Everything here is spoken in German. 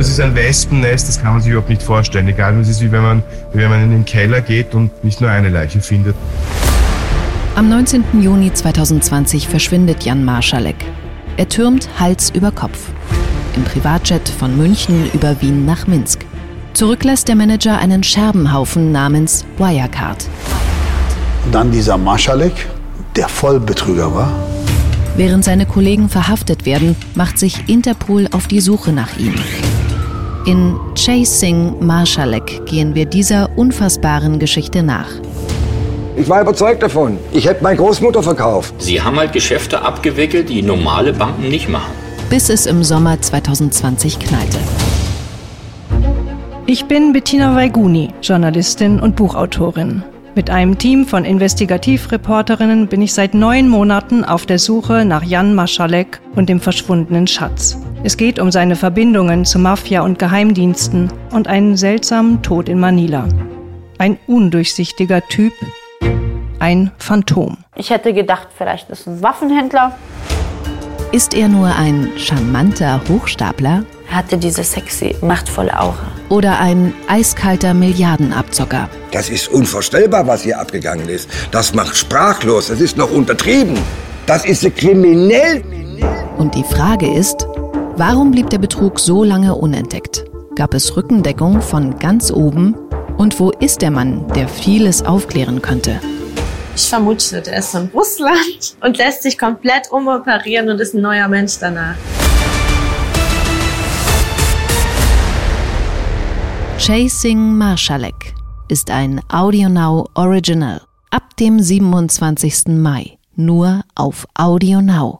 Das ist ein Wespennest, das kann man sich überhaupt nicht vorstellen. Egal, es ist wie wenn man, wie wenn man in den Keller geht und nicht nur eine Leiche findet. Am 19. Juni 2020 verschwindet Jan Marschalek. Er türmt Hals über Kopf. Im Privatjet von München über Wien nach Minsk. Zurücklässt der Manager einen Scherbenhaufen namens Wirecard. Und dann dieser Marschalek, der Vollbetrüger war. Während seine Kollegen verhaftet werden, macht sich Interpol auf die Suche nach ihm. In Chasing Marschalek gehen wir dieser unfassbaren Geschichte nach. Ich war überzeugt davon. Ich hätte meine Großmutter verkauft. Sie haben halt Geschäfte abgewickelt, die normale Banken nicht machen. Bis es im Sommer 2020 knallte. Ich bin Bettina Weiguni, Journalistin und Buchautorin. Mit einem Team von Investigativreporterinnen bin ich seit neun Monaten auf der Suche nach Jan Maschalek und dem verschwundenen Schatz. Es geht um seine Verbindungen zu Mafia und Geheimdiensten und einen seltsamen Tod in Manila. Ein undurchsichtiger Typ, ein Phantom. Ich hätte gedacht, vielleicht ist ein Waffenhändler. Ist er nur ein charmanter Hochstapler? Er hatte diese sexy, machtvolle Aura. Oder ein eiskalter Milliardenabzocker? Das ist unvorstellbar, was hier abgegangen ist. Das macht sprachlos. Das ist noch untertrieben. Das ist kriminell. Und die Frage ist, warum blieb der Betrug so lange unentdeckt? Gab es Rückendeckung von ganz oben? Und wo ist der Mann, der vieles aufklären könnte? Ich vermute, der ist in Russland und lässt sich komplett umoperieren und ist ein neuer Mensch danach. Chasing Marschalek ist ein AudioNow Original. Ab dem 27. Mai. Nur auf AudioNow.